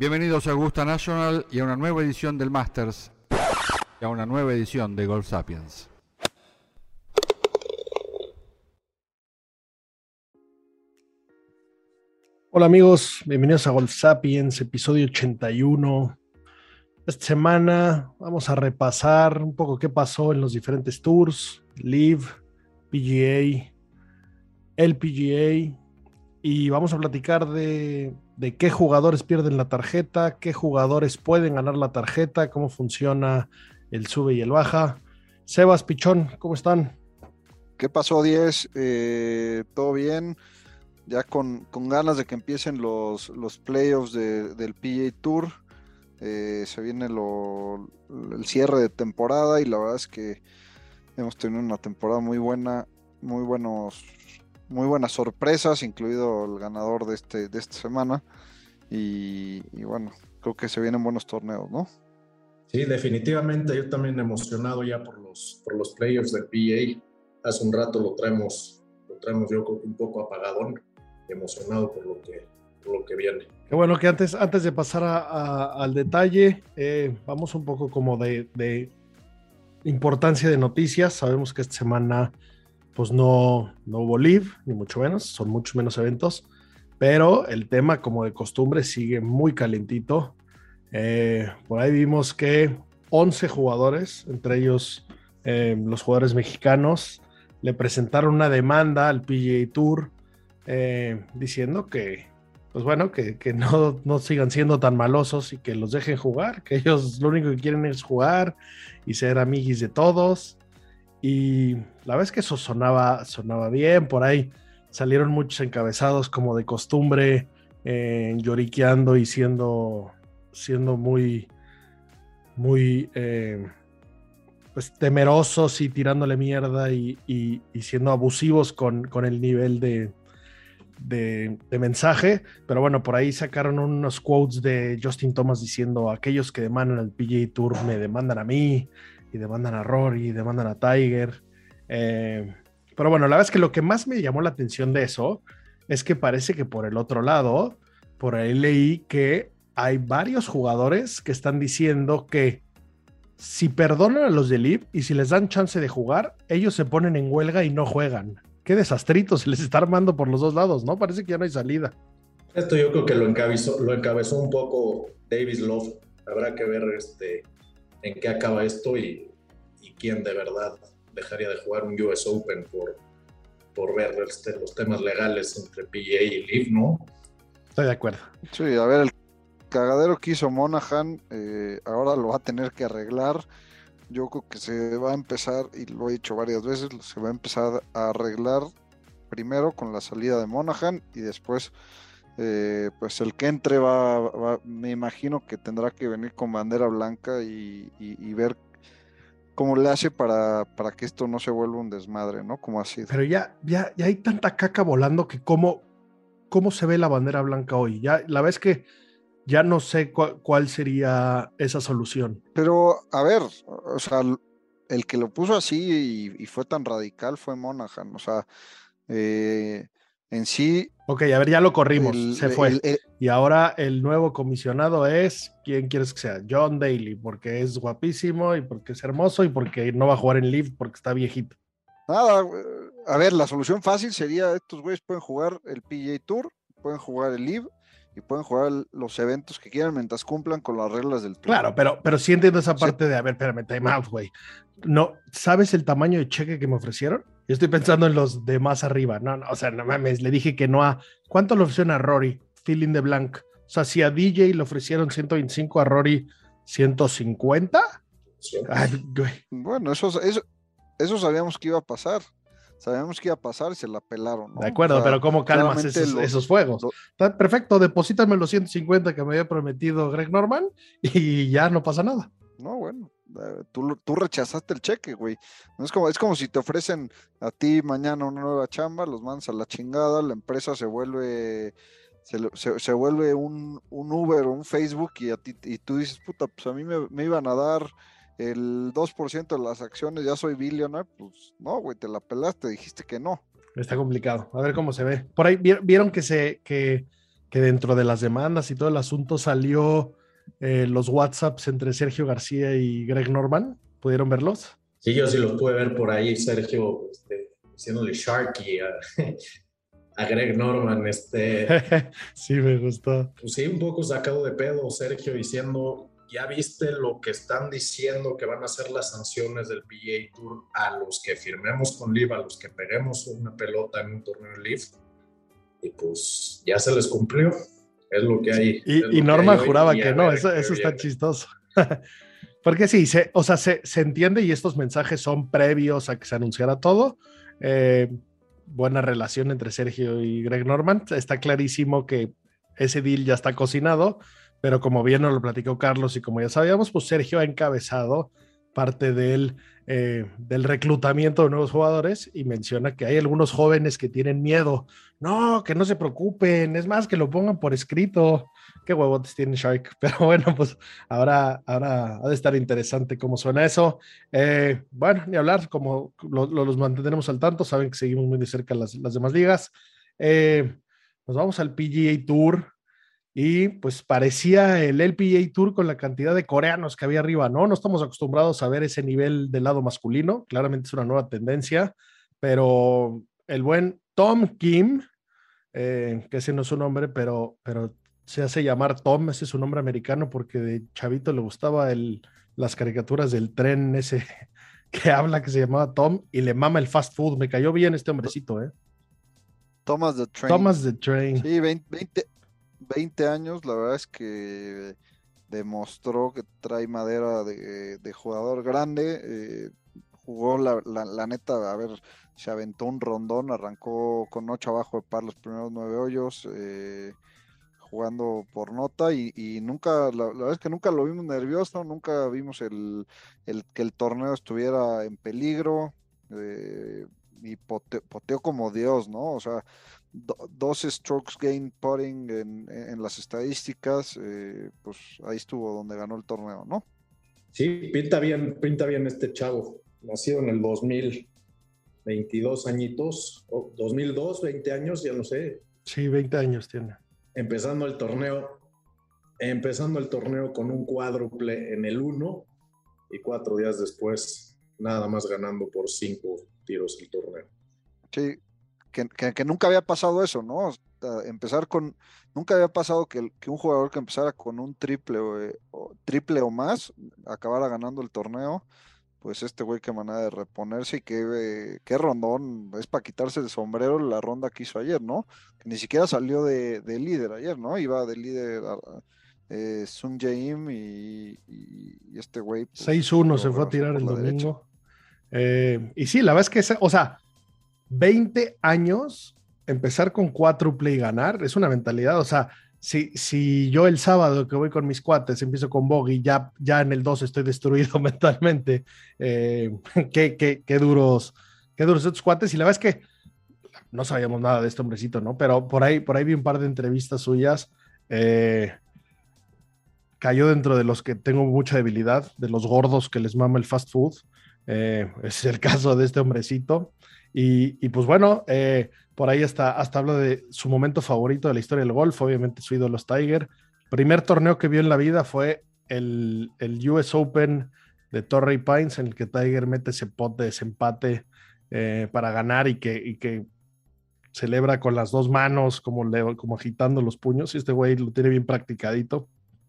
Bienvenidos a Augusta National y a una nueva edición del Masters y a una nueva edición de Golf Sapiens. Hola amigos, bienvenidos a Golf Sapiens, episodio 81. Esta semana vamos a repasar un poco qué pasó en los diferentes tours, Live, PGA, LPGA, y vamos a platicar de, de qué jugadores pierden la tarjeta, qué jugadores pueden ganar la tarjeta, cómo funciona el sube y el baja. Sebas Pichón, ¿cómo están? ¿Qué pasó, 10? Eh, ¿Todo bien? Ya con, con, ganas de que empiecen los, los playoffs de, del PGA Tour. Eh, se viene lo, el cierre de temporada y la verdad es que hemos tenido una temporada muy buena, muy buenos, muy buenas sorpresas, incluido el ganador de este, de esta semana. Y, y bueno, creo que se vienen buenos torneos, ¿no? Sí, definitivamente. Yo también emocionado ya por los, por los playoffs del PA. Hace un rato lo traemos, lo traemos yo un poco apagadón, emocionado por lo que, por lo que viene. Qué bueno que antes, antes de pasar a, a, al detalle, eh, vamos un poco como de, de, importancia de noticias. Sabemos que esta semana pues no, no hubo live, ni mucho menos, son muchos menos eventos, pero el tema como de costumbre sigue muy calentito. Eh, por ahí vimos que 11 jugadores, entre ellos eh, los jugadores mexicanos, le presentaron una demanda al PGA Tour eh, diciendo que, pues bueno, que, que no, no, sigan siendo tan malosos y que los dejen jugar, que ellos lo único que quieren es jugar y ser amiguis de todos. Y la vez que eso sonaba, sonaba bien, por ahí salieron muchos encabezados como de costumbre, eh, lloriqueando y siendo, siendo muy, muy eh, pues temerosos y tirándole mierda y, y, siendo abusivos con, con el nivel de, de, de, mensaje, pero bueno, por ahí sacaron unos quotes de Justin Thomas diciendo, aquellos que demandan al PGA Tour me demandan a mí, y demandan a Rory, demandan a Tiger. Eh, pero bueno, la verdad es que lo que más me llamó la atención de eso es que parece que por el otro lado, por ahí leí que hay varios jugadores que están diciendo que si perdonan a los de Liv y si les dan chance de jugar, ellos se ponen en huelga y no juegan qué desastrito se les está armando por los dos lados, ¿no? Parece que ya no hay salida. Esto yo creo que lo encabezó, lo encabezó un poco Davis Love. Habrá que ver este, en qué acaba esto y, y quién de verdad dejaría de jugar un US Open por, por ver este, los temas legales entre PGA y Liv, ¿no? Estoy de acuerdo. Sí, a ver, el cagadero que hizo Monahan eh, ahora lo va a tener que arreglar yo creo que se va a empezar, y lo he dicho varias veces, se va a empezar a arreglar primero con la salida de Monaghan y después, eh, pues el que entre va, va, me imagino que tendrá que venir con bandera blanca y, y, y ver cómo le hace para, para, que esto no se vuelva un desmadre, ¿no? Como así. Pero ya, ya, ya hay tanta caca volando que cómo, cómo se ve la bandera blanca hoy. Ya la vez que ya no sé cu cuál sería esa solución. Pero, a ver, o sea, el que lo puso así y, y fue tan radical fue Monaghan, o sea, eh, en sí... Ok, a ver, ya lo corrimos, el, se fue. El, el, y ahora el nuevo comisionado es, ¿quién quieres que sea? John Daly, porque es guapísimo y porque es hermoso y porque no va a jugar en Live porque está viejito. Nada, a ver, la solución fácil sería, estos güeyes pueden jugar el PGA Tour, pueden jugar el Live y pueden jugar los eventos que quieran mientras cumplan con las reglas del tour. Claro, pero, pero sí entiendo esa parte sí. de, a ver, espérame, time out, güey. No, ¿sabes el tamaño de cheque que me ofrecieron? Yo estoy pensando en los de más arriba. No, no, o sea, no mames, le dije que no a... ¿Cuánto le ofrecieron a Rory? Feeling de blank. O sea, si a DJ le ofrecieron 125, a Rory 150. Sí. Ay, güey. Bueno, eso, eso, eso sabíamos que iba a pasar. Sabíamos que iba a pasar y se la pelaron. ¿no? De acuerdo, O sea, pero ¿cómo calmas esos, lo- esos fuegos? lo- Está perfecto, deposítame los 150 que me había prometido Greg Norman y ya no pasa nada. No, bueno, eh, tú, tú rechazaste el cheque, güey. No es como, es como si te ofrecen a ti mañana una nueva chamba, los mandas a la chingada, la empresa se vuelve, se, se- se vuelve un, un Uber o un Facebook y a ti, y tú dices, puta, pues a mí me, me iban a dar el 2% de las acciones, ya soy billionaire, pues no, güey, te la pelaste, dijiste que no. Está complicado. A ver cómo se ve. Por ahí vi- vieron que se que, que dentro de las demandas y todo el asunto salió eh, los WhatsApps entre Sergio García y Greg Norman. ¿Pudieron verlos? Sí, yo sí los pude ver por ahí, Sergio, este, diciéndole Sharky a, a Greg Norman, este, sí, me gustó. pues sí, un poco sacado de pedo, Sergio, diciendo, ya viste lo que están diciendo que van a ser las sanciones del PGA Tour a los que firmemos con Liv, a los que peguemos una pelota en un torneo de Liv, y pues ya se les cumplió, es lo que hay. Y, y Norma hay juraba que no, eso, está chistoso. Porque sí, se, o sea, se, se entiende y estos mensajes son previos a que se anunciara todo. Eh, buena relación entre Sergio y Greg Norman. Está clarísimo que ese deal ya está cocinado, pero como bien nos lo platicó Carlos y como ya sabíamos, pues Sergio ha encabezado parte del, eh, del reclutamiento de nuevos jugadores y menciona que hay algunos jóvenes que tienen miedo. No, que no se preocupen, es más, que lo pongan por escrito. Qué huevotes tiene Shark. Pero bueno, pues ahora, ahora ha de estar interesante cómo suena eso. Eh, bueno, ni hablar, como lo- lo- los mantendremos al tanto, saben que seguimos muy de cerca las, las demás ligas. Eh, nos vamos al PGA Tour y pues parecía el LPGA Tour con la cantidad de coreanos que había arriba, ¿no? No estamos acostumbrados a ver ese nivel del lado masculino, claramente es una nueva tendencia, pero el buen Tom Kim, eh, que ese no es su nombre, pero, pero se hace llamar Tom, ese es su nombre americano porque de chavito le gustaba el, las caricaturas del tren ese que habla que se llamaba Tom y le mama el fast food. Me cayó bien este hombrecito, ¿eh? Thomas the Train. Thomas the Train. Sí, 20, 20, 20 años, la verdad es que demostró que trae madera de, jugador grande. eh, jugó la, la- la neta, a ver, se aventó un rondón, arrancó con 8 abajo de par los primeros 9 hoyos, eh, jugando por nota y, y nunca, la, verdad es que nunca lo vimos nervioso, nunca vimos el, que el torneo estuviera en peligro. eh, y pote- poteó como Dios, ¿no? O sea, do- 12 strokes gain putting en, en las estadísticas, eh, pues ahí estuvo donde ganó el torneo, ¿no? Sí, pinta bien, pinta bien este chavo. Nacido en el 2000, 22 añitos, o 2002, 20 años, ya no sé. Sí, 20 años tiene. Empezando el torneo, empezando el torneo con un cuádruple en el 1 y cuatro días después, nada más ganando por cinco tiros el torneo. Sí, que, que- que nunca había pasado eso, ¿no? Empezar con, nunca había pasado que, que un jugador que empezara con un triple o, eh, o- triple o más acabara ganando el torneo. Pues este güey qué manera de reponerse y qué, eh, qué rondón, es para quitarse el sombrero la ronda que hizo ayer, ¿no? Que ni siquiera salió de, de líder ayer, ¿no? Iba de líder a- eh, Sun Jae-im y, y- y este güey. pues, 6-1 se fue a tirar el domingo. Eh, y sí, la verdad es que, o sea, 20 años, empezar con cuádruple y ganar, es una mentalidad. O sea, si, si yo el sábado que voy con mis cuates empiezo con Bogey, ya, ya en el 2 estoy destruido mentalmente. Eh, qué, qué, qué duros, qué duros estos cuates. Y la verdad es que no sabíamos nada de este hombrecito, ¿no? Pero por ahí, por ahí vi un par de entrevistas suyas. eh, cayó dentro de los que tengo mucha debilidad, de los gordos que les mama el fast food. Eh, es el caso de este hombrecito. Y, y pues bueno, eh, por ahí hasta, hasta habla de su momento favorito de la historia del golf, obviamente su ídolo es Tiger. Primer torneo que vio en la vida fue el, el US Open de Torrey Pines, en el que Tiger mete ese pot de desempate eh, para ganar y que, y que celebra con las dos manos, como, le, como agitando los puños. Y este güey lo tiene bien practicadito.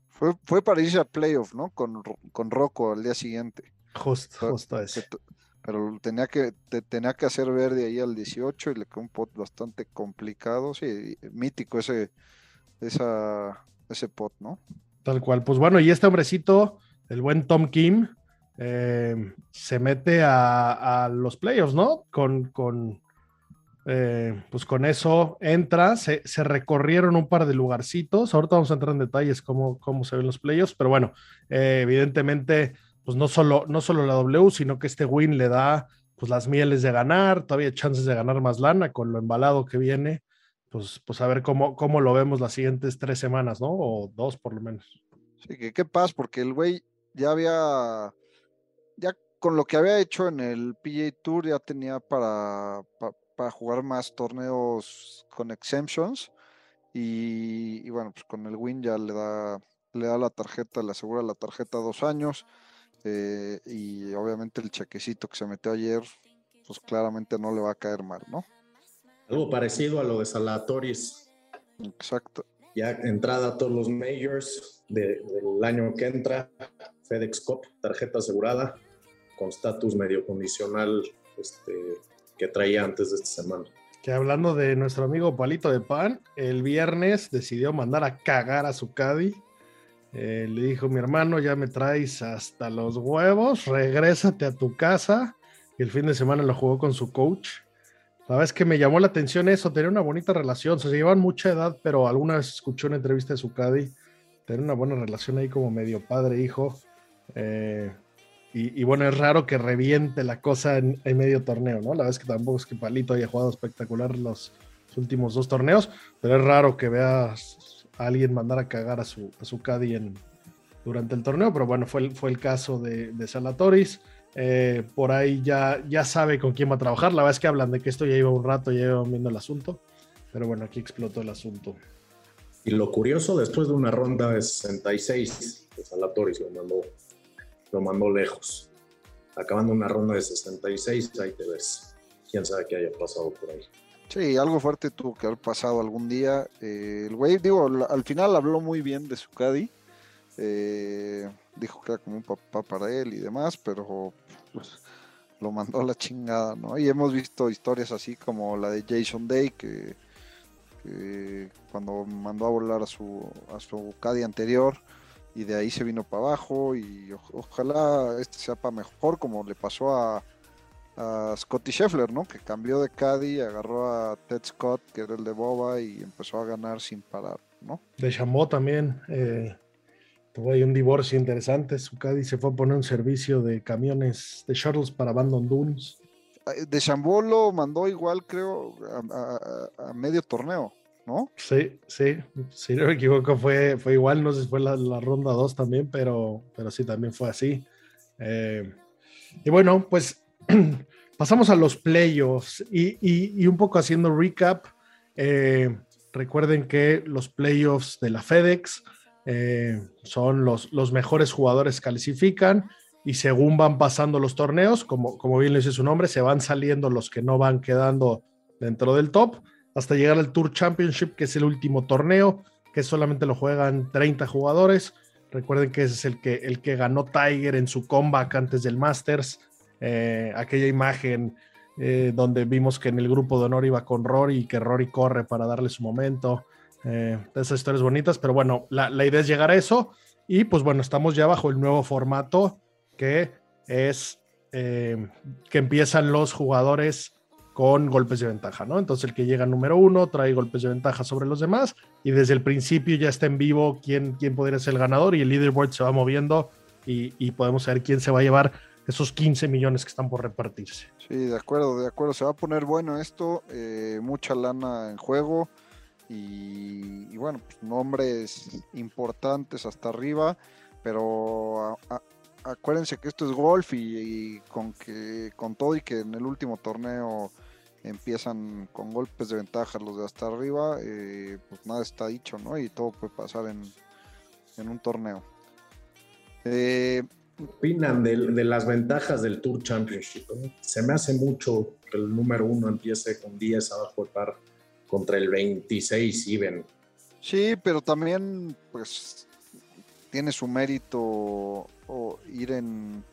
Fue, fue para irse a playoff, ¿no? Con, con Rocco al día siguiente. Justo, justo t- Pero tenía que, te- tenía que hacer verde ahí al 18 y le quedó un pot bastante complicado. Sí, mítico ese, esa, ese pot, ¿no? Tal cual. Pues bueno, y este hombrecito, el buen Tom Kim, eh, se mete a, los playoffs, ¿no? Con, con eh, pues con eso entra, se, recorrieron un par de lugarcitos. Ahorita vamos a entrar en detalles cómo, cómo se ven los playoffs, pero bueno, eh, evidentemente, pues no solo, no solo la W, sino que este win le da pues las mieles de ganar, todavía chances de ganar más lana con lo embalado que viene. Pues, pues a ver cómo, cómo lo vemos las siguientes tres semanas, ¿no? O dos por lo menos. Sí, que qué pasa, porque el güey ya había, ya con lo que había hecho en el PJ Tour ya tenía para, para, jugar más torneos con exemptions y, bueno, pues con el win ya le da, le da la tarjeta, le asegura la tarjeta dos años eh, y obviamente el chequecito que se metió ayer, pues claramente no le va a caer mal, ¿no? Algo parecido a lo de Salatoris. Exacto. Ya entrada a todos los majors del año que entra, FedEx Cup, tarjeta asegurada, con estatus medio condicional este, que traía antes de esta semana. Que hablando de nuestro amigo Palito de Pan, el viernes decidió mandar a cagar a su caddy eh, le dijo, mi hermano, ya me traes hasta los huevos, regrésate a tu casa. El fin de semana lo jugó con su coach. La es que me llamó la atención eso, tener una bonita relación. se llevan mucha edad, pero alguna vez escuché una entrevista de su caddy, tener una buena relación ahí como medio padre-hijo. Eh, y, bueno, es raro que reviente la cosa en, medio torneo, ¿no? La verdad es que tampoco es que Palito haya jugado espectacular los últimos dos torneos, pero es raro que veas alguien mandar a cagar a su, a su caddy en, durante el torneo, pero bueno, fue el, fue el caso de, de Salatoris. Eh, por ahí ya, ya sabe con quién va a trabajar. La verdad es que hablan de que esto ya iba un rato, ya iban viendo el asunto, pero bueno, aquí explotó el asunto. Y lo curioso, después de una ronda de 66, de Salatoris lo mandó, lo mandó lejos. Acabando una ronda de 66, ahí te ves. Quién sabe qué haya pasado por ahí. Sí, algo fuerte tuvo que haber pasado algún día. Eh, el güey, digo, al final habló muy bien de su caddy. Eh, dijo que era como un papá para él y demás, pero pues, lo mandó a la chingada, ¿no? Y hemos visto historias así como la de Jason Day, que, cuando mandó a volar a su, a su caddy anterior y de ahí se vino para abajo y ojalá este sea para mejor como le pasó a a Scotty Scheffler, ¿no? Que cambió de caddy, agarró a Ted Scott, que era el de Boba, y empezó a ganar sin parar, ¿no? De Chambó también. Eh, tuvo ahí un divorcio interesante. Su caddy se fue a poner un servicio de camiones de shuttles para Abandon Dunes. De Chambó lo mandó igual, creo, a, medio torneo, ¿no? Sí, sí. Si no me equivoco, fue, fue igual. No sé si fue la, ronda 2 también, pero, pero sí, también fue así. Eh, y bueno, pues pasamos a los playoffs y, un poco haciendo recap. Eh, recuerden que los playoffs de la FedEx eh, son los, mejores jugadores clasifican y según van pasando los torneos, como, como bien le dice su nombre, se van saliendo los que no van quedando dentro del top hasta llegar al Tour Championship, que es el último torneo, que solamente lo juegan 30 jugadores. Recuerden que ese es el que, el que ganó Tiger en su comeback antes del Masters eh, aquella imagen eh, donde vimos que en el grupo de honor iba con Rory y que Rory corre para darle su momento. Eh, esas historias bonitas, pero bueno, la, idea es llegar a eso y pues bueno, estamos ya bajo el nuevo formato que es que empiezan los jugadores con golpes de ventaja, ¿no? Entonces el que llega número uno trae golpes de ventaja sobre los demás y desde el principio ya está en vivo quién, quién podría ser el ganador y el leaderboard se va moviendo y, y podemos saber quién se va a llevar esos 15 millones que están por repartirse. Sí, de acuerdo, de acuerdo. Se va a poner bueno esto, eh, mucha lana en juego y, bueno, pues, nombres importantes hasta arriba, pero acuérdense que esto es golf y, con que con todo y que en el último torneo empiezan con golpes de ventaja los de hasta arriba, eh, pues nada está dicho, ¿no? Y todo puede pasar en, en un torneo. Eh, opinan de, las ventajas del Tour Championship? Se me hace mucho que el número uno empiece con 10 abajo de par contra el 26 y ven. Sí, pero también pues tiene su mérito ir en,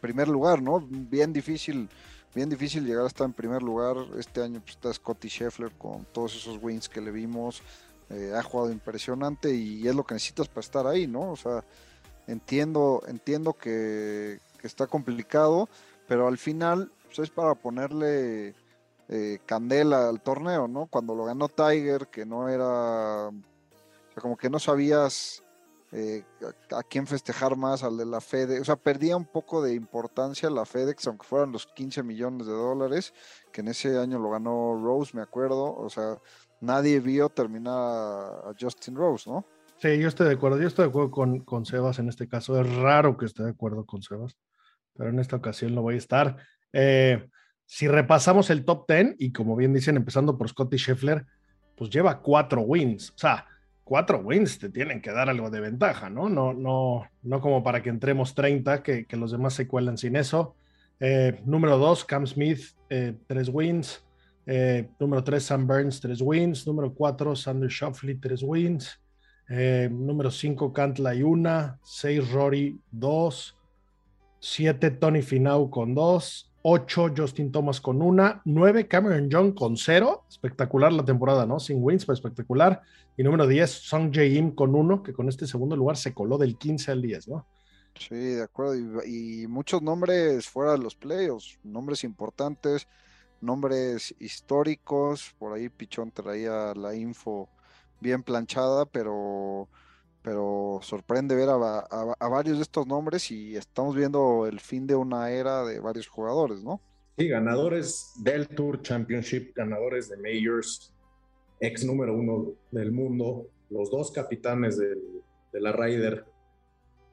primer lugar, ¿no? Bien difícil, bien difícil llegar hasta en primer lugar. Este año pues, está Scotty Scheffler con todos esos wins que le vimos. Eh, ha jugado impresionante y es lo que necesitas para estar ahí, ¿no? O sea, Entiendo, entiendo que, está complicado, pero al final pues, es para ponerle eh, candela al torneo, ¿no? Cuando lo ganó Tiger, que no era, como que no sabías eh, a, quién festejar más, al de la FedEx, o sea, perdía un poco de importancia la FedEx, aunque fueran los 15 millones de dólares, que en ese año lo ganó Rose, me acuerdo, o sea, nadie vio terminar a Justin Rose, ¿no? Sí, yo estoy de acuerdo, yo estoy de acuerdo con, con Sebas en este caso, es raro que esté de acuerdo con Sebas, pero en esta ocasión lo voy a estar. Eh, si repasamos el top 10, y como bien dicen, empezando por Scotty Scheffler, pues lleva cuatro wins, o sea, cuatro wins te tienen que dar algo de ventaja, ¿no? No, no, no como para que entremos 30, que, que los demás se cuelan sin eso. Eh, número dos, Cam Smith, eh, tres wins. Eh, número tres, Sam Burns, tres wins. Número cuatro, Sander Shoffley, tres wins. Número cinco, Cantlay, una. Seis, Rory, dos. Siete, Tony Finau con dos. 8 Justin Thomas con una, 9 Cameron Young con cero, espectacular la temporada, ¿no? Sin wins, pero espectacular. Y número 10, Song Jae-im con uno, que con este segundo lugar se coló del 15 al 10, ¿no? Sí, de acuerdo. Y, muchos nombres fuera de los playoffs, nombres importantes, nombres históricos. Por ahí Pichón traía la info bien planchada, pero pero sorprende ver a, varios de estos nombres y estamos viendo el fin de una era de varios jugadores, ¿no? Sí, ganadores del Tour Championship, ganadores de Majors, ex número uno del mundo, los dos capitanes de la Ryder,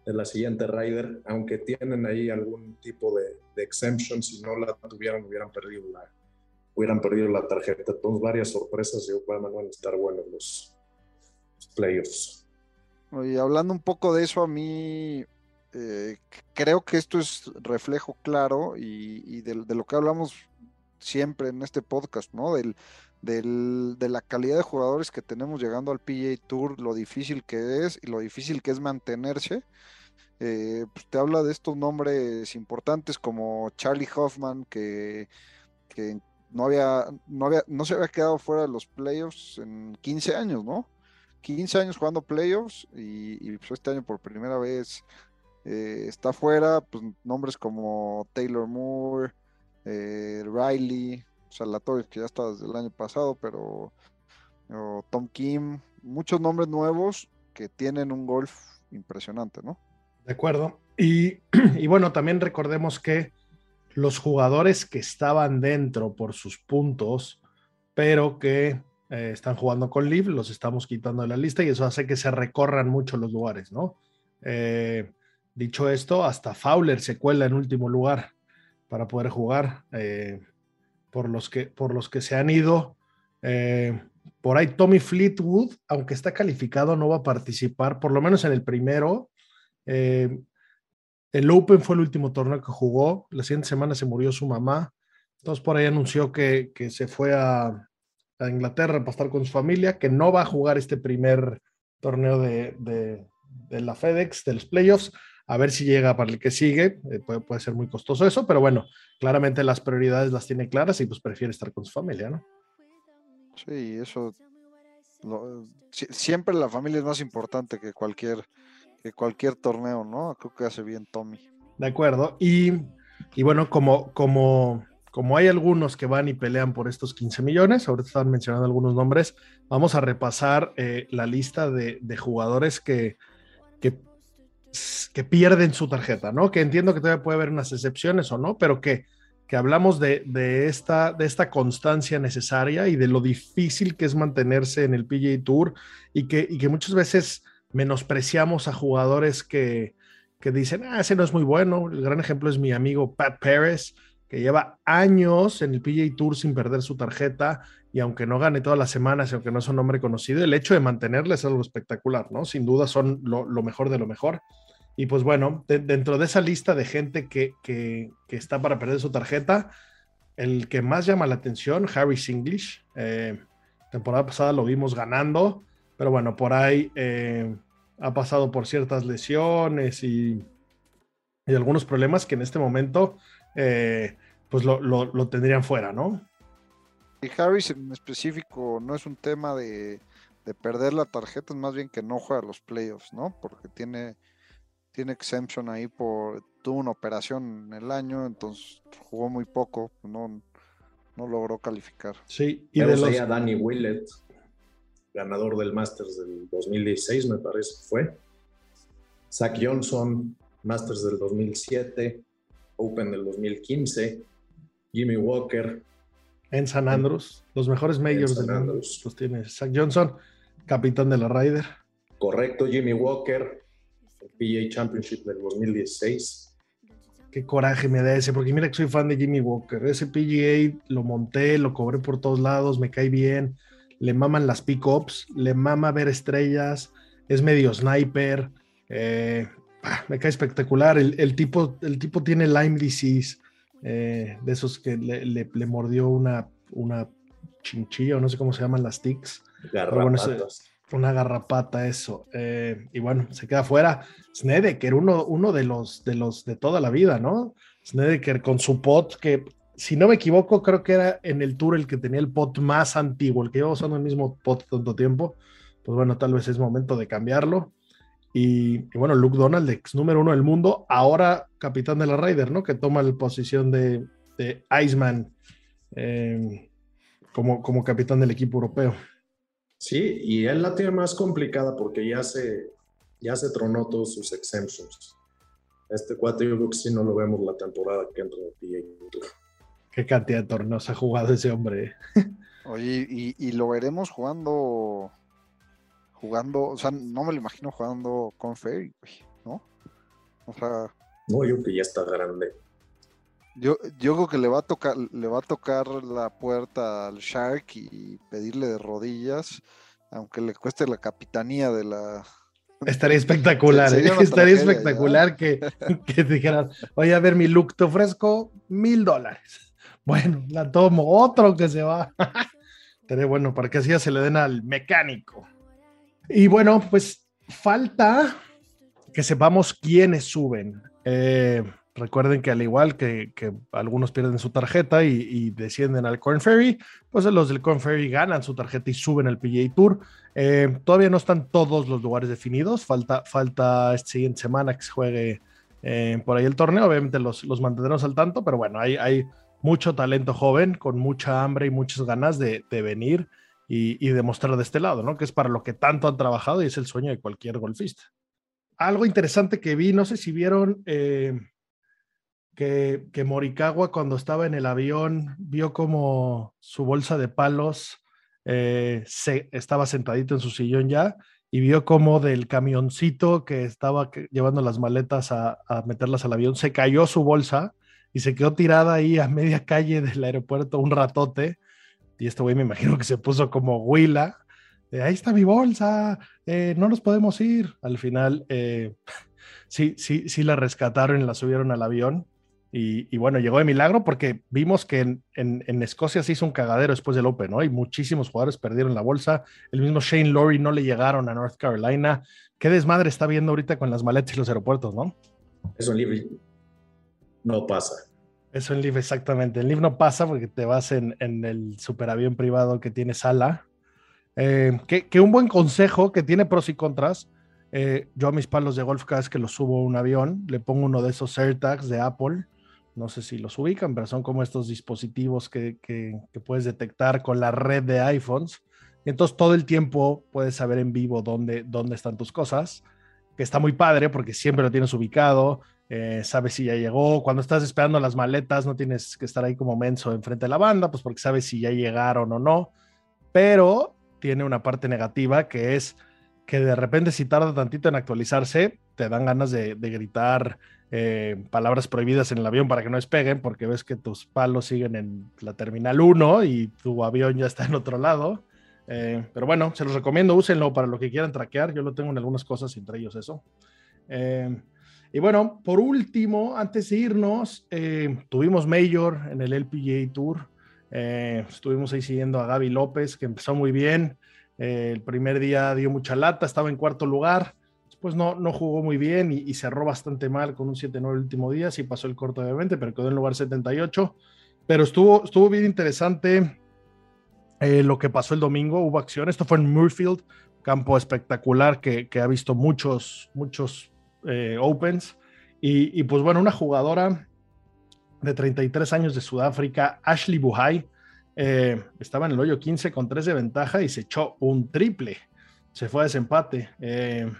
de la siguiente Ryder, aunque tienen ahí algún tipo de, de exemption, si no la tuvieran, hubieran perdido la, hubieran perdido la tarjeta. Entonces, varias sorpresas y van a estar buenos los playoffs. Y hablando un poco de eso, a mí eh, creo que esto es reflejo claro y, de, lo que hablamos siempre en este podcast, ¿no? Del, de la calidad de jugadores que tenemos llegando al PGA Tour, lo difícil que es y lo difícil que es mantenerse. Eh, pues te habla de estos nombres importantes como Charlie Hoffman, que, que no, había, no, había, no se había quedado fuera de los playoffs en 15 años, ¿no? 15 años jugando playoffs y, pues este año por primera vez eh, está fuera, pues nombres como Taylor Moore, eh, Riley, Salatoris, que ya está desde el año pasado, pero Tom Kim, muchos nombres nuevos que tienen un golf impresionante, ¿no? De acuerdo. Y, y bueno, también recordemos que los jugadores que estaban dentro por sus puntos, pero que eh, están jugando con Liv, los estamos quitando de la lista y eso hace que se recorran mucho los lugares, ¿no? Eh, dicho esto, hasta Fowler se cuela en último lugar para poder jugar. Eh, por, los que, por los que se han ido. por ahí Tommy Fleetwood, aunque está calificado, no va a participar, por lo menos en el primero. el Open fue el último torneo que jugó. La siguiente semana se murió su mamá. Entonces por ahí anunció que, que se fue a, a Inglaterra para estar con su familia, que no va a jugar este primer torneo de, la FedEx, de los playoffs, a ver si llega para el que sigue, eh, puede, ser muy costoso eso, pero bueno, claramente las prioridades las tiene claras y pues prefiere estar con su familia, ¿no? Sí, eso, siempre la familia es más importante que cualquier, que cualquier torneo, ¿no? Creo que hace bien Tommy. De acuerdo, y, y bueno, como, como como hay algunos que van y pelean por estos 15 millones, ahorita están mencionando algunos nombres, vamos a repasar eh, la lista de, jugadores que, que, pierden su tarjeta, ¿no? Que entiendo que todavía puede haber unas excepciones o no, pero que, que hablamos de, esta, de esta constancia necesaria y de lo difícil que es mantenerse en el PGA Tour y que, y que muchas veces menospreciamos a jugadores que, que dicen, ah, ese no es muy bueno. El gran ejemplo es mi amigo Pat Perez que lleva años en el PGA Tour sin perder su tarjeta y aunque no gane todas las semanas y aunque no es un nombre conocido, el hecho de mantenerle es algo espectacular, ¿no? Sin duda son lo, mejor de lo mejor. Y pues bueno, dentro de esa lista de gente que, está para perder su tarjeta, el que más llama la atención, Harry Singlish. Eh, temporada pasada lo vimos ganando, pero bueno, por ahí eh, ha pasado por ciertas lesiones y, y algunos problemas que en este momento eh, pues lo, tendrían fuera, ¿no? Y Harris en específico no es un tema de, perder la tarjeta, es más bien que no juega los playoffs, ¿no? Porque tiene, tiene exemption ahí por, tuvo una operación en el año, entonces jugó muy poco, no, no logró calificar. Sí, y de los... a Danny Willett, ganador del Masters del 2016, me parece fue. Zach Johnson, Masters del 2007, Open del 2015, Jimmy Walker. En San Andrews, los mejores majors del mundo los tiene Zach Johnson, capitán de la Ryder. Correcto, Jimmy Walker, el PGA Championship del 2016. Qué coraje me da ese, porque mira que soy fan de Jimmy Walker. Ese PGA lo monté, lo cobré por todos lados, me cae bien. Le maman las pickups, le mama ver estrellas, es medio sniper. Eh, ah, me cae espectacular. El, tipo, el tipo tiene Lyme disease, eh, de esos que le, mordió una, una chinchilla, o no sé cómo se llaman las tics. Garrapatas una garrapata eso. Eh, y bueno, se queda fuera. Snedeker, uno, uno de los de los de toda la vida, ¿no? Snedeker con su pot, que si no me equivoco, creo que era en el tour el que tenía el pot más antiguo, el que lleva usando el mismo pot tanto tiempo. Pues bueno, tal vez es momento de cambiarlo. Y, bueno, Luke Donald, ex número uno del mundo, ahora capitán de la Ryder, ¿no? Que toma la posición de, de Iceman eh, como, como capitán del equipo europeo. Sí, y él la tiene más complicada porque ya se, ya se tronó todos sus exemptions. Este cuate yo creo que sí no lo vemos la temporada que entra en Qué cantidad de torneos ha jugado ese hombre. Oye, y, lo veremos jugando, jugando, o sea, no me lo imagino jugando con Ferry, ¿no? O sea... No, yo que ya está grande. Yo, yo creo que le va a tocar, le va a tocar la puerta al Shark y pedirle de rodillas, aunque le cueste la capitanía de la. Estaría espectacular, ¿eh? estaría espectacular que, que dijeran, oye, a ver, mi look, te ofrezco mil dólares. Bueno, la tomo, otro que se va. Estaría bueno para que así ya se le den al mecánico. Y bueno, pues falta que sepamos quiénes suben. Eh, Recuerden que al igual que, algunos pierden su tarjeta y, descienden al Corn Ferry, pues los del Corn Ferry ganan su tarjeta y suben al PGA Tour. Eh, todavía no están todos los lugares definidos, falta, falta esta siguiente semana que se juegue eh, por ahí el torneo, obviamente los, los mantendremos al tanto, pero bueno, hay, hay mucho talento joven con mucha hambre y muchas ganas de, venir y, demostrar de este lado, ¿no? Que es para lo que tanto han trabajado y es el sueño de cualquier golfista. Algo interesante que vi, no sé si vieron... Eh, que, que, Morikawa cuando estaba en el avión vio como su bolsa de palos eh, se, estaba sentadito en su sillón ya y vio como del camioncito que estaba llevando las maletas a, meterlas al avión se cayó su bolsa y se quedó tirada ahí a media calle del aeropuerto un ratote y este güey me imagino que se puso como huila ahí está mi bolsa, eh, no nos podemos ir. Al final, eh, sí, sí, sí la rescataron y la subieron al avión. Y, bueno, llegó de milagro porque vimos que en, en, Escocia se hizo un cagadero después del Open, ¿no? Y muchísimos jugadores perdieron la bolsa. El mismo Shane Lowry no le llegaron a North Carolina. ¿Qué desmadre está viendo ahorita con las maletas y los aeropuertos, no? Eso Live no pasa. Eso en Live, exactamente. En Live no pasa porque te vas en, en el superavión privado que tiene sala. Eh, que, que, un buen consejo que tiene pros y contras. Eh, yo a mis palos de golf cada vez que los subo a un avión, le pongo uno de esos AirTags de Apple no sé si los ubican, pero son como estos dispositivos que, puedes detectar con la red de iPhones. Y entonces todo el tiempo puedes saber en vivo dónde, dónde están tus cosas, que está muy padre porque siempre lo tienes ubicado, eh, sabes si ya llegó. Cuando estás esperando las maletas, no tienes que estar ahí como menso enfrente de la banda, pues porque sabes si ya llegaron o no. Pero tiene una parte negativa que es que de repente si tarda tantito en actualizarse, te dan ganas de, gritar eh, palabras prohibidas en el avión para que no despeguen, porque ves que tus palos siguen en la terminal 1 y tu avión ya está en otro lado. Eh, pero bueno, se los recomiendo, úsenlo para lo que quieran traquear. Yo lo tengo en algunas cosas, entre ellos eso. Eh, y bueno, por último, antes de irnos, tuvimos Mayor en el LPGA Tour. estuvimos ahí siguiendo a Gaby López, que empezó muy bien. el primer día dio mucha lata, estaba en cuarto lugar pues no, no jugó muy bien y, cerró bastante mal con un 7-9 el último día, sí pasó el corto obviamente, pero quedó en lugar 78. Pero estuvo, estuvo bien interesante eh, lo que pasó el domingo, hubo acción, esto fue en Murfield, campo espectacular que, ha visto muchos, muchos eh, Opens. Y, pues bueno, una jugadora de 33 años de Sudáfrica, Ashley Buhai, eh, estaba en el hoyo 15 con 3 de ventaja y se echó un triple. Se fue a desempate. Eh,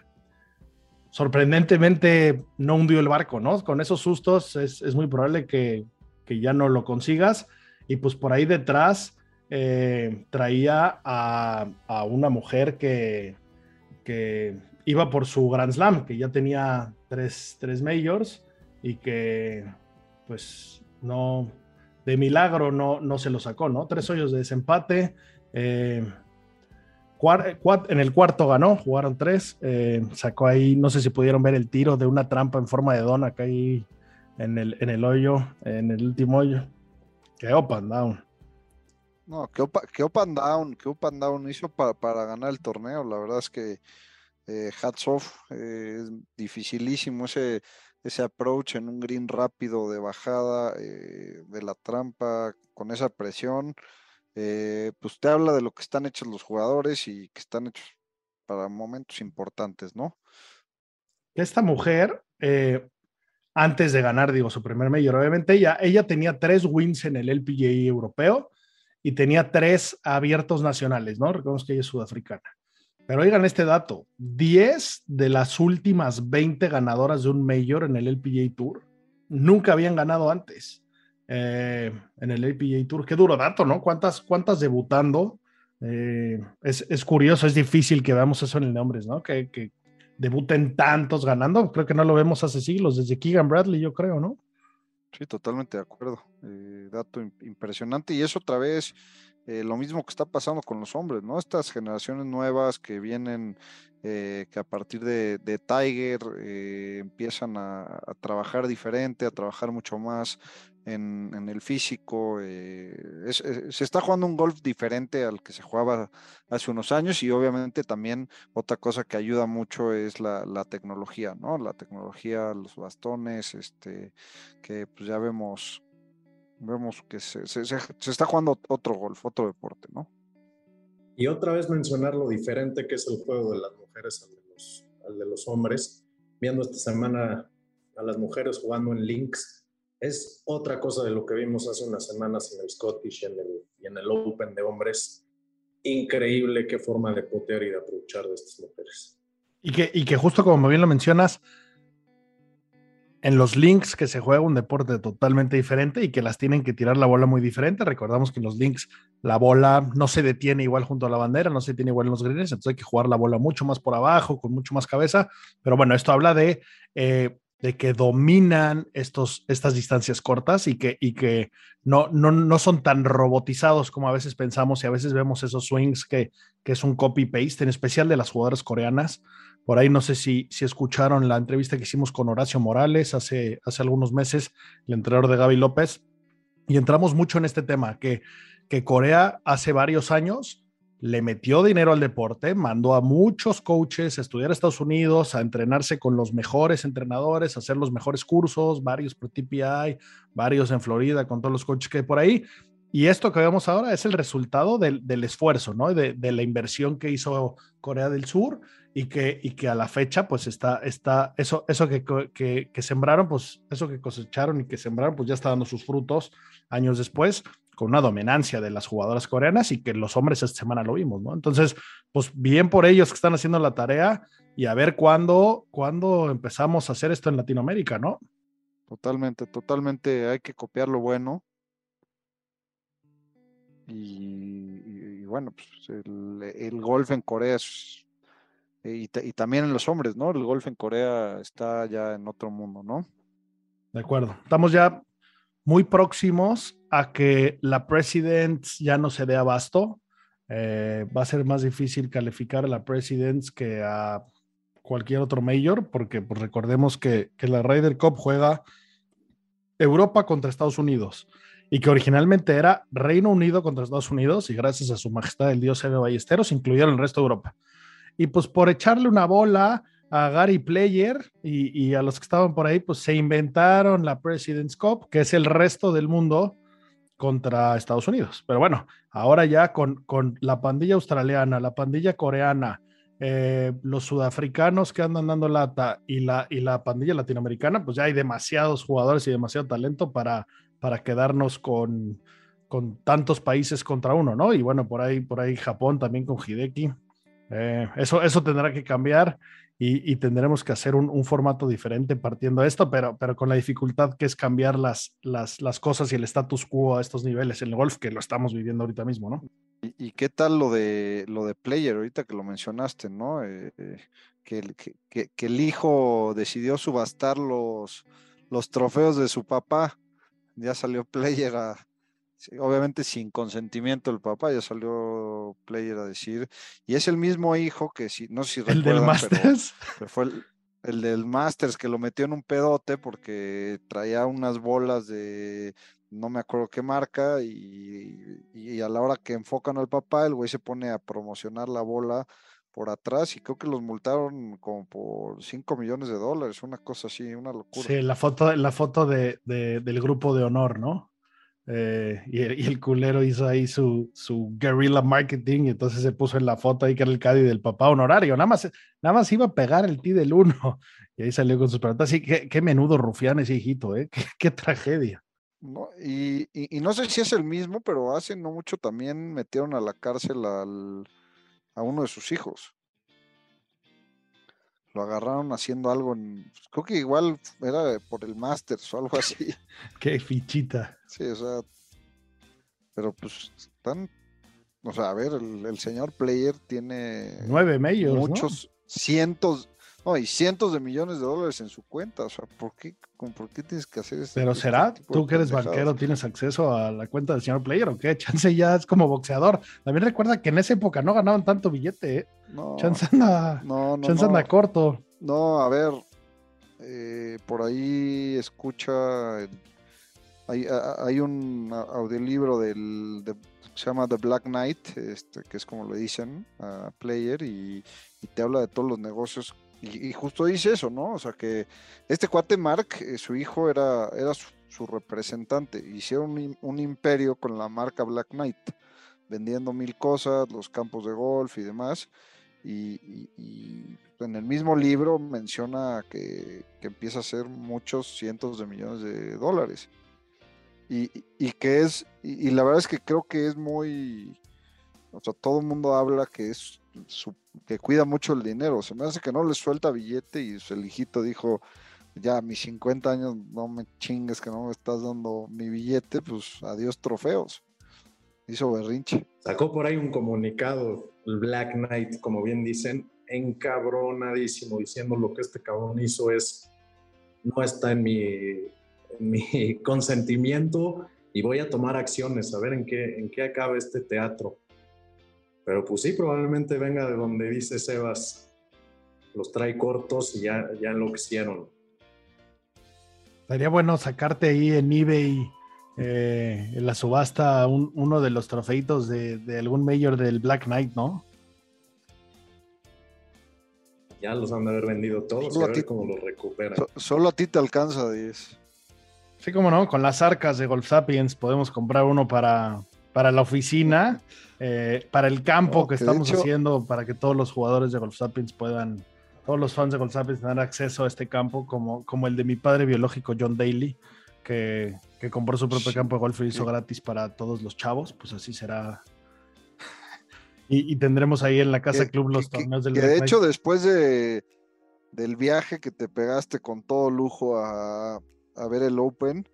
sorprendentemente no hundió el barco, ¿no? Con esos sustos es, es muy probable que, que, ya no lo consigas. Y pues por ahí detrás traía a, a, una mujer que, que iba por su Grand Slam, que ya tenía tres, tres majors y que pues no, de milagro no, no se lo sacó, ¿no? Tres hoyos de desempate. Eh, en el cuarto ganó, jugaron tres. Eh, sacó ahí, no sé si pudieron ver el tiro de una trampa en forma de don acá ahí en el, en el hoyo, en el último hoyo. Que up and down. No, que up, que up and down, que up down hizo para, para ganar el torneo. La verdad es que eh, hats off, eh, es dificilísimo ese, ese approach en un green rápido de bajada eh, de la trampa con esa presión. Eh, pues te habla de lo que están hechos los jugadores y que están hechos para momentos importantes, ¿no? Esta mujer, antes de ganar, digo, su primer mayor, obviamente ella, ella tenía tres wins en el LPGA europeo y tenía tres abiertos nacionales, ¿no? Recordemos que ella es sudafricana. Pero oigan este dato, 10 de las últimas 20 ganadoras de un mayor en el LPGA Tour nunca habían ganado antes eh, en el LPGA Tour. Qué duro dato, ¿no? ¿Cuántas, cuántas debutando? Eh, es, es, curioso, es difícil que veamos eso en el nombres, ¿no? Que, que, debuten tantos ganando. Creo que no lo vemos hace siglos, desde Keegan Bradley, yo creo, ¿no? Sí, totalmente de acuerdo. Eh, dato impresionante. Y es otra vez eh, lo mismo que está pasando con los hombres, ¿no? Estas generaciones nuevas que vienen, eh, que a partir de, Tiger empiezan a, trabajar diferente, a trabajar mucho más en, en el físico. Se está jugando un golf diferente al que se jugaba hace unos años y obviamente también otra cosa que ayuda mucho es la, la tecnología, ¿no? La tecnología, los bastones, este, que pues ya vemos vemos que se, se, se, está jugando otro golf, otro deporte, ¿no? Y otra vez mencionar lo diferente que es el juego de las mujeres al de los, al de los hombres. Viendo esta semana a las mujeres jugando en links, es otra cosa de lo que vimos hace unas semanas en el Scottish y en el, y en el Open de hombres. Increíble qué forma de potear y de aprovechar de estas mujeres. Y que, y que justo como bien lo mencionas, en los links que se juega un deporte totalmente diferente y que las tienen que tirar la bola muy diferente. Recordamos que en los links la bola no se detiene igual junto a la bandera, no se detiene igual en los greens, entonces hay que jugar la bola mucho más por abajo, con mucho más cabeza. Pero bueno, esto habla de, eh, de que dominan estos, estas distancias cortas y que, y que no, no, no son tan robotizados como a veces pensamos y a veces vemos esos swings que, que es un copy-paste, en especial de las jugadoras coreanas. Por ahí no sé si, si escucharon la entrevista que hicimos con Horacio Morales hace, hace algunos meses, el entrenador de Gaby López, y entramos mucho en este tema, que, que Corea hace varios años le metió dinero al deporte, mandó a muchos coaches a estudiar a Estados Unidos, a entrenarse con los mejores entrenadores, a hacer los mejores cursos, varios por TPI, varios en Florida con todos los coaches que hay por ahí. Y esto que vemos ahora es el resultado del, del esfuerzo, ¿no? De, de, la inversión que hizo Corea del Sur y que, y que a la fecha, pues está, está eso, eso que, que, que, sembraron, pues eso que cosecharon y que sembraron, pues ya está dando sus frutos años después, con una dominancia de las jugadoras coreanas y que los hombres esta semana lo vimos, ¿no? Entonces, pues bien por ellos que están haciendo la tarea y a ver cuándo, cuándo empezamos a hacer esto en Latinoamérica, ¿no? Totalmente, totalmente hay que copiar lo bueno. Y, y, y bueno, pues el, el golf en Corea es y, y, también en los hombres, ¿no? El golf en Corea está ya en otro mundo, ¿no? De acuerdo. Estamos ya muy próximos a que la Presidents ya no se dé abasto. Eh, va a ser más difícil calificar a la Presidents que a cualquier otro Major, porque pues, recordemos que, que la Ryder Cup juega Europa contra Estados Unidos y que originalmente era Reino Unido contra Estados Unidos y gracias a su majestad el dios Eve Ballesteros incluyeron el resto de Europa y pues por echarle una bola a Gary Player y, y, a los que estaban por ahí, pues se inventaron la President's Cup, que es el resto del mundo contra Estados Unidos. Pero bueno, ahora ya con, con la pandilla australiana, la pandilla coreana, eh, los sudafricanos que andan dando lata y la, y la pandilla latinoamericana, pues ya hay demasiados jugadores y demasiado talento para, para quedarnos con, con tantos países contra uno, ¿no? Y bueno, por ahí, por ahí Japón también con Hideki. Eh, eso, eso tendrá que cambiar y, tendremos que hacer un, formato diferente partiendo de esto, pero, pero con la dificultad que es cambiar las, las, las cosas y el status quo a estos niveles en el golf que lo estamos viviendo ahorita mismo, ¿no? ¿Y, qué tal lo de lo de Player, ahorita que lo mencionaste, ¿no? Eh, eh, que, que, el hijo decidió subastar los, los trofeos de su papá. Ya salió Player a, obviamente sin consentimiento del papá, ya salió Player a decir, y es el mismo hijo que si, no sé si ¿El del Masters? fue el, del Masters que lo metió en un pedote porque traía unas bolas de no me acuerdo qué marca y, y a la hora que enfocan al papá, el güey se pone a promocionar la bola por atrás y creo que los multaron como por 5 millones de dólares, una cosa así, una locura. Sí, la foto, la foto de, del grupo de honor, ¿no? Eh, y, el, culero hizo ahí su, su guerrilla marketing y entonces se puso en la foto ahí que era el Caddy del papá honorario. Nada más, nada más iba a pegar el ti del uno y ahí salió con sus preguntas. Sí, qué, qué menudo rufián ese hijito, ¿eh? Qué, tragedia. Y, y, no sé si es el mismo, pero hace no mucho también metieron a la cárcel al, a uno de sus hijos. Lo agarraron haciendo algo en. Pues, creo que igual era por el Masters o algo así. Qué fichita. Sí, o sea, pero pues están, o sea, a ver, el, señor Player tiene nueve medios, muchos cientos, no, y cientos de millones de dólares en su cuenta, o sea, ¿por qué, por qué tienes que hacer eso? Pero este será, tú que eres banquero, tienes acceso a la cuenta del señor Player o qué? Chance ya es como boxeador. También recuerda que en esa época no ganaban tanto billete, ¿eh? No, Chance anda, no, no, Chance anda corto. No, a ver, eh, por ahí escucha hay, un audiolibro del, se llama The Black Knight, este, que es como le dicen a Player, y, te habla de todos los negocios. Y, justo dice eso, ¿no? O sea, que este cuate Mark, eh, su hijo era, era su, representante. Hicieron un, imperio con la marca Black Knight, vendiendo mil cosas, los campos de golf y demás. Y, en el mismo libro menciona que, que, empieza a hacer muchos cientos de millones de dólares y, que es, y, la verdad es que creo que es muy, o sea, todo el mundo habla que es su, que cuida mucho el dinero, se me hace que no le suelta billete y su hijito dijo, ya mis 50 años no me chingues que no me estás dando mi billete, pues adiós trofeos. Hizo berrinche. Sacó por ahí un comunicado, el Black Knight, como bien dicen, encabronadísimo, diciendo lo que este cabrón hizo es, no está en mi mi consentimiento y voy a tomar acciones a ver en qué, en qué acaba este teatro. Pero pues sí, probablemente venga de donde dice Sebas, los trae cortos y ya, ya enloquecieron. Sería bueno sacarte ahí en eBay, eh, en la subasta, uno de los trofeitos de, algún mayor del Black Knight, ¿no? Ya los han de haber vendido todos, a ver cómo los recuperan. solo a ti te alcanza, 10. Sí, como no, con las arcas de Golf Sapiens podemos comprar uno para, para la oficina, eh, para el campo que estamos haciendo, para que todos los jugadores de Golf Sapiens puedan, todos los fans de Golf Sapiens tengan acceso a este campo, como, como el de mi padre biológico John Daly, que, compró su propio campo de golf y hizo gratis para todos los chavos, pues así será. y, tendremos ahí en la Casa Club los torneos del que De hecho, después de, del viaje que te pegaste con todo lujo a a ver el Open,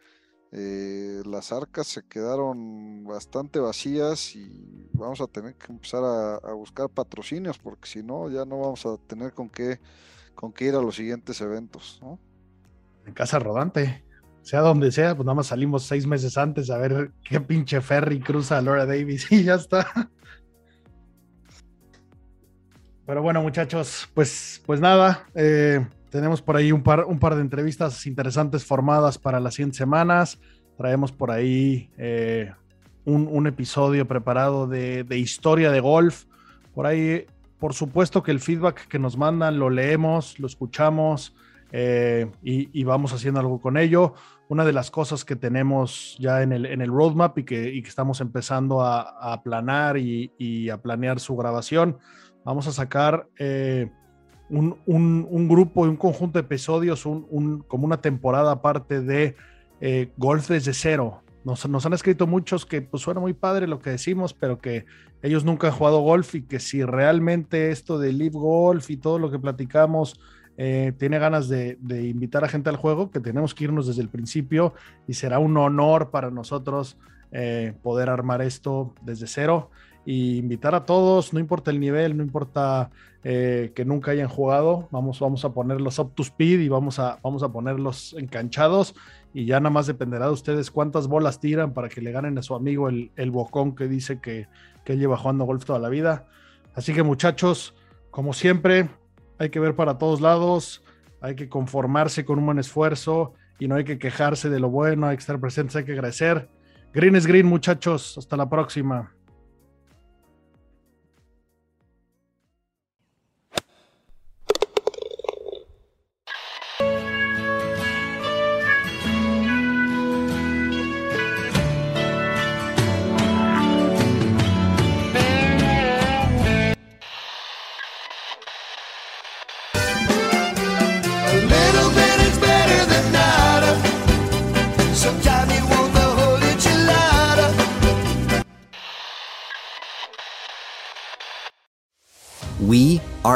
eh, las arcas se quedaron bastante vacías y vamos a tener que empezar a, buscar patrocinios porque si no ya no vamos a tener con qué con qué ir a los siguientes eventos, En casa rodante, sea donde sea, pues nada más salimos seis meses antes a ver qué pinche ferry cruza Laura Davis y ya está. Pero bueno, muchachos, pues, pues nada, eh, tenemos por ahí un par, un par de entrevistas interesantes formadas para las 100 semanas. Traemos por ahí eh, un, episodio preparado de, historia de golf. Por ahí, por supuesto que el feedback que nos mandan lo leemos, lo escuchamos eh, y, vamos haciendo algo con ello. Una de las cosas que tenemos ya en el, en el roadmap y que, estamos empezando a, a planar y, y a planear su grabación Vamos a sacar eh, un, un, un, grupo y un conjunto de episodios, un, como una temporada aparte de eh, golf desde cero. Nos, nos, han escrito muchos que pues suena muy padre lo que decimos, pero que ellos nunca han jugado golf y que si realmente esto de Live Golf y todo lo que platicamos eh, tiene ganas de, invitar a gente al juego, que tenemos que irnos desde el principio y será un honor para nosotros eh, poder armar esto desde cero y invitar a todos, no importa el nivel, no importa eh, que nunca hayan jugado, vamos, vamos a ponerlos up to speed y vamos a, vamos a ponerlos enganchados y ya nada más dependerá de ustedes cuántas bolas tiran para que le ganen a su amigo el, el bocón que dice que, que lleva jugando golf toda la vida. Así que muchachos, como siempre, hay que ver para todos lados, hay que conformarse con un buen esfuerzo y no hay que quejarse de lo bueno, hay que estar presentes, hay que agradecer. Green es green, muchachos. Hasta la próxima.